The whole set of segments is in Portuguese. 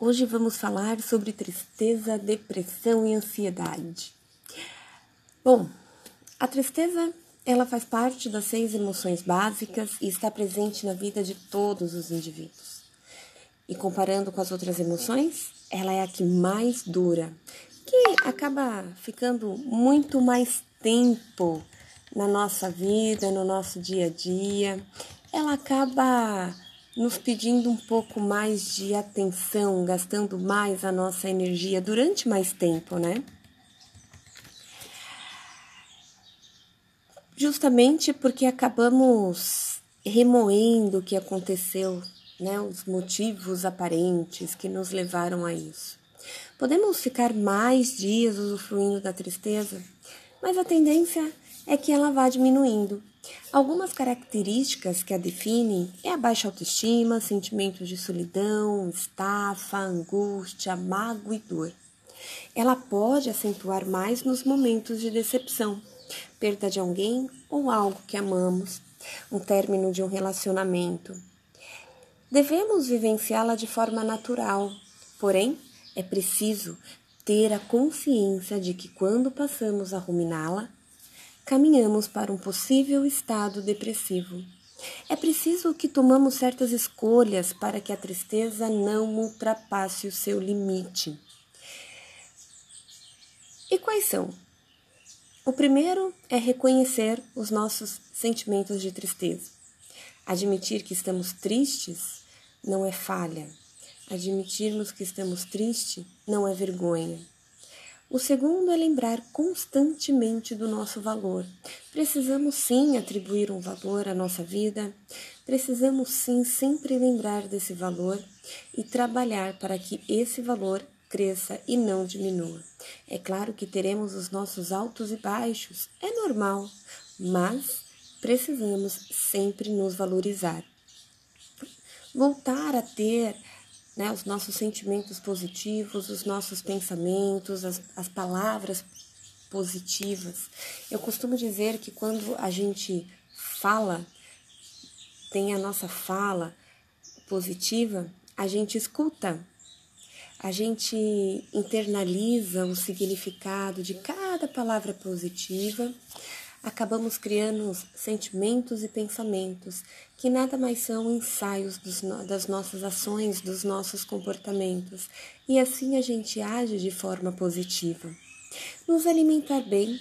Hoje vamos falar sobre tristeza, depressão e ansiedade. Bom, a tristeza ela faz parte das seis emoções básicas e está presente na vida de todos os indivíduos. E comparando com as outras emoções, ela é a que mais dura, que acaba ficando muito mais tempo na nossa vida, no nosso dia a dia. Ela acaba nos pedindo um pouco mais de atenção, gastando mais a nossa energia durante mais tempo, né? Justamente porque acabamos remoendo o que aconteceu, né? Os motivos aparentes que nos levaram a isso. Podemos ficar mais dias usufruindo da tristeza, mas a tendência é que ela vá diminuindo Algumas características que a definem é a baixa autoestima, sentimentos de solidão, estafa, angústia, mágoa e dor. Ela pode acentuar mais nos momentos de decepção, perda de alguém ou algo que amamos, um término de um relacionamento. Devemos vivenciá-la de forma natural, porém, é preciso ter a consciência de que quando passamos a ruminá-la, caminhamos para um possível estado depressivo. É preciso que tomamos certas escolhas para que a tristeza não ultrapasse o seu limite. E quais são? O primeiro é reconhecer os nossos sentimentos de tristeza. Admitir que estamos tristes não é falha. Admitirmos que estamos tristes não é vergonha. O segundo é lembrar constantemente do nosso valor. Precisamos sim atribuir um valor à nossa vida, precisamos sim sempre lembrar desse valor e trabalhar para que esse valor cresça e não diminua. É claro que teremos os nossos altos e baixos, é normal, mas precisamos sempre nos valorizar. Voltar a ter né, os nossos sentimentos positivos, os nossos pensamentos, as, as palavras positivas. Eu costumo dizer que quando a gente fala, tem a nossa fala positiva, a gente escuta, a gente internaliza o significado de cada palavra positiva acabamos criando sentimentos e pensamentos que nada mais são ensaios dos, das nossas ações, dos nossos comportamentos, e assim a gente age de forma positiva. Nos alimentar bem.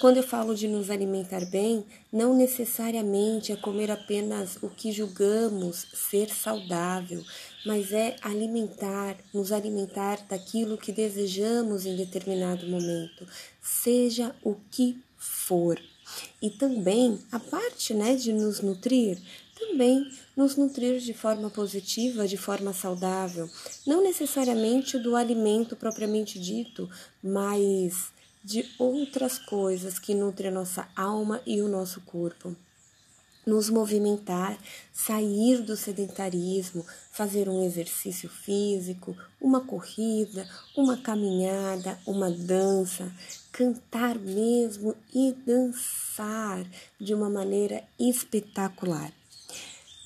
Quando eu falo de nos alimentar bem, não necessariamente é comer apenas o que julgamos ser saudável, mas é alimentar, nos alimentar daquilo que desejamos em determinado momento, seja o que for. E também a parte né, de nos nutrir, também nos nutrir de forma positiva, de forma saudável, não necessariamente do alimento propriamente dito, mas de outras coisas que nutrem a nossa alma e o nosso corpo nos movimentar, sair do sedentarismo, fazer um exercício físico, uma corrida, uma caminhada, uma dança, cantar mesmo e dançar de uma maneira espetacular.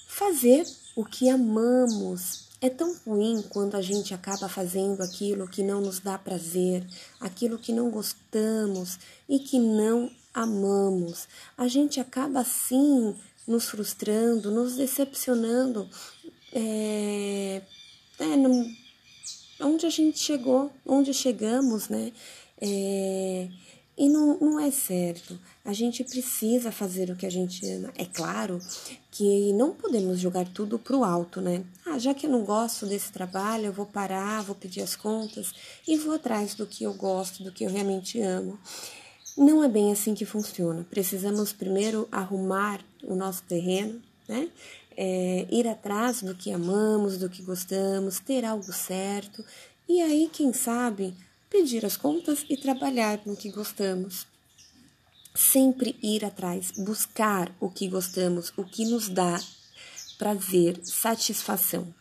Fazer o que amamos. É tão ruim quando a gente acaba fazendo aquilo que não nos dá prazer, aquilo que não gostamos e que não amamos. A gente acaba assim nos frustrando, nos decepcionando. É, é, no, onde a gente chegou, onde chegamos, né? É, e não, não é certo. A gente precisa fazer o que a gente ama. É claro que não podemos jogar tudo para o alto, né? Ah, já que eu não gosto desse trabalho, eu vou parar, vou pedir as contas e vou atrás do que eu gosto, do que eu realmente amo. Não é bem assim que funciona. Precisamos primeiro arrumar o nosso terreno, né? É, ir atrás do que amamos, do que gostamos, ter algo certo e aí, quem sabe, pedir as contas e trabalhar no que gostamos. Sempre ir atrás, buscar o que gostamos, o que nos dá prazer, satisfação.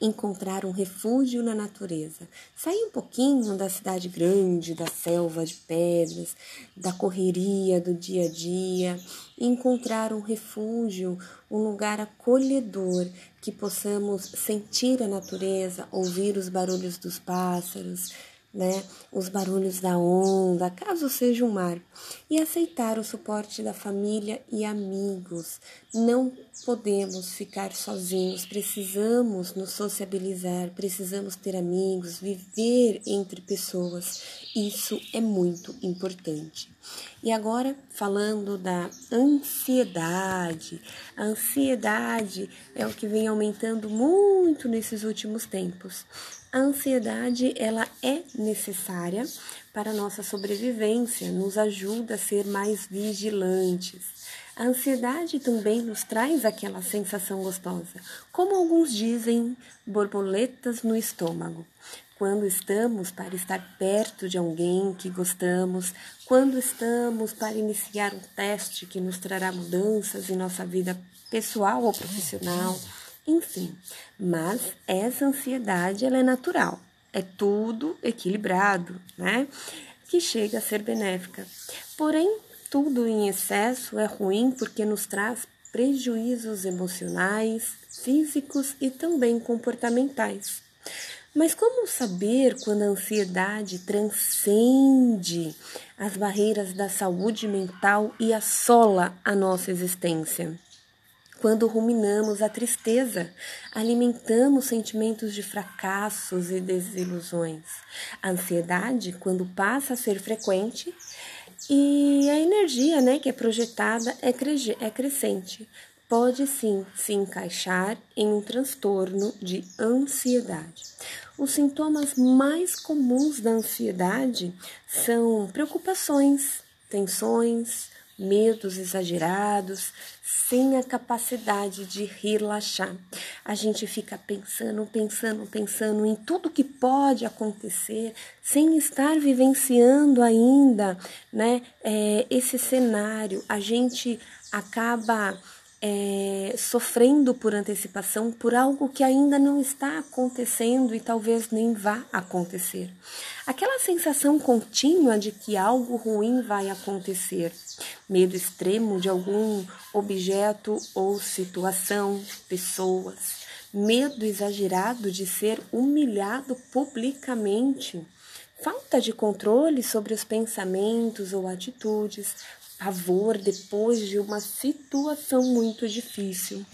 Encontrar um refúgio na natureza, sair um pouquinho da cidade grande, da selva de pedras, da correria do dia a dia, encontrar um refúgio, um lugar acolhedor que possamos sentir a natureza, ouvir os barulhos dos pássaros, né, os barulhos da onda, caso seja um mar, e aceitar o suporte da família e amigos. Não podemos ficar sozinhos, precisamos nos sociabilizar, precisamos ter amigos, viver entre pessoas. Isso é muito importante. E agora, falando da ansiedade. A ansiedade é o que vem aumentando muito nesses últimos tempos. A ansiedade, ela é necessária para a nossa sobrevivência, nos ajuda a ser mais vigilantes. A ansiedade também nos traz aquela sensação gostosa, como alguns dizem, borboletas no estômago. Quando estamos para estar perto de alguém que gostamos, quando estamos para iniciar um teste que nos trará mudanças em nossa vida pessoal ou profissional enfim. Mas essa ansiedade ela é natural, é tudo equilibrado, né? Que chega a ser benéfica. Porém, tudo em excesso é ruim porque nos traz prejuízos emocionais, físicos e também comportamentais. Mas como saber quando a ansiedade transcende as barreiras da saúde mental e assola a nossa existência? Quando ruminamos a tristeza, alimentamos sentimentos de fracassos e desilusões. A ansiedade, quando passa a ser frequente, e a energia né, que é projetada é, cre é crescente, pode sim se encaixar em um transtorno de ansiedade. Os sintomas mais comuns da ansiedade são preocupações, tensões, medos exagerados, sem a capacidade de relaxar. A gente fica pensando, pensando, pensando em tudo que pode acontecer, sem estar vivenciando ainda, né? É, esse cenário. A gente acaba é, sofrendo por antecipação por algo que ainda não está acontecendo e talvez nem vá acontecer. Aquela sensação contínua de que algo ruim vai acontecer, medo extremo de algum objeto ou situação, pessoas, medo exagerado de ser humilhado publicamente. Falta de controle sobre os pensamentos ou atitudes, pavor depois de uma situação muito difícil.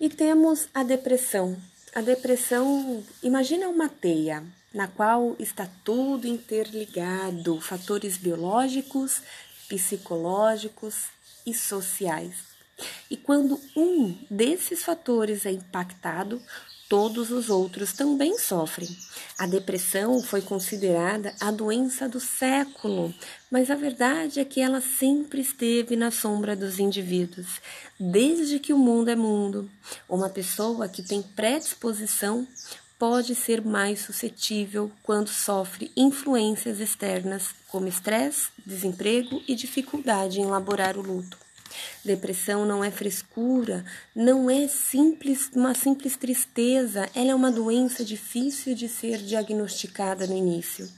E temos a depressão. A depressão, imagina uma teia na qual está tudo interligado, fatores biológicos, psicológicos e sociais. E quando um desses fatores é impactado, todos os outros também sofrem. A depressão foi considerada a doença do século, mas a verdade é que ela sempre esteve na sombra dos indivíduos, desde que o mundo é mundo. Uma pessoa que tem predisposição pode ser mais suscetível quando sofre influências externas, como estresse, desemprego e dificuldade em elaborar o luto. Depressão não é frescura, não é simples uma simples tristeza, ela é uma doença difícil de ser diagnosticada no início.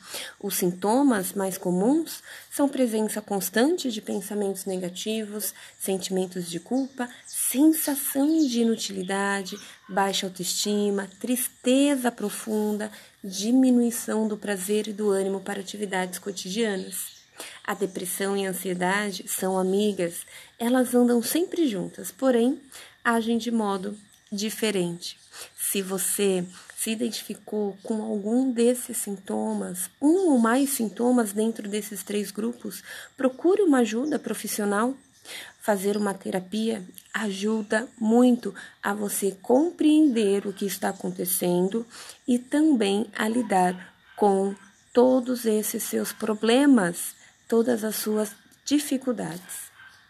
Os sintomas mais comuns são presença constante de pensamentos negativos, sentimentos de culpa, sensação de inutilidade, baixa autoestima, tristeza profunda, diminuição do prazer e do ânimo para atividades cotidianas. A depressão e a ansiedade são amigas, elas andam sempre juntas, porém agem de modo diferente. Se você se identificou com algum desses sintomas, um ou mais sintomas dentro desses três grupos, procure uma ajuda profissional. Fazer uma terapia ajuda muito a você compreender o que está acontecendo e também a lidar com todos esses seus problemas todas as suas dificuldades.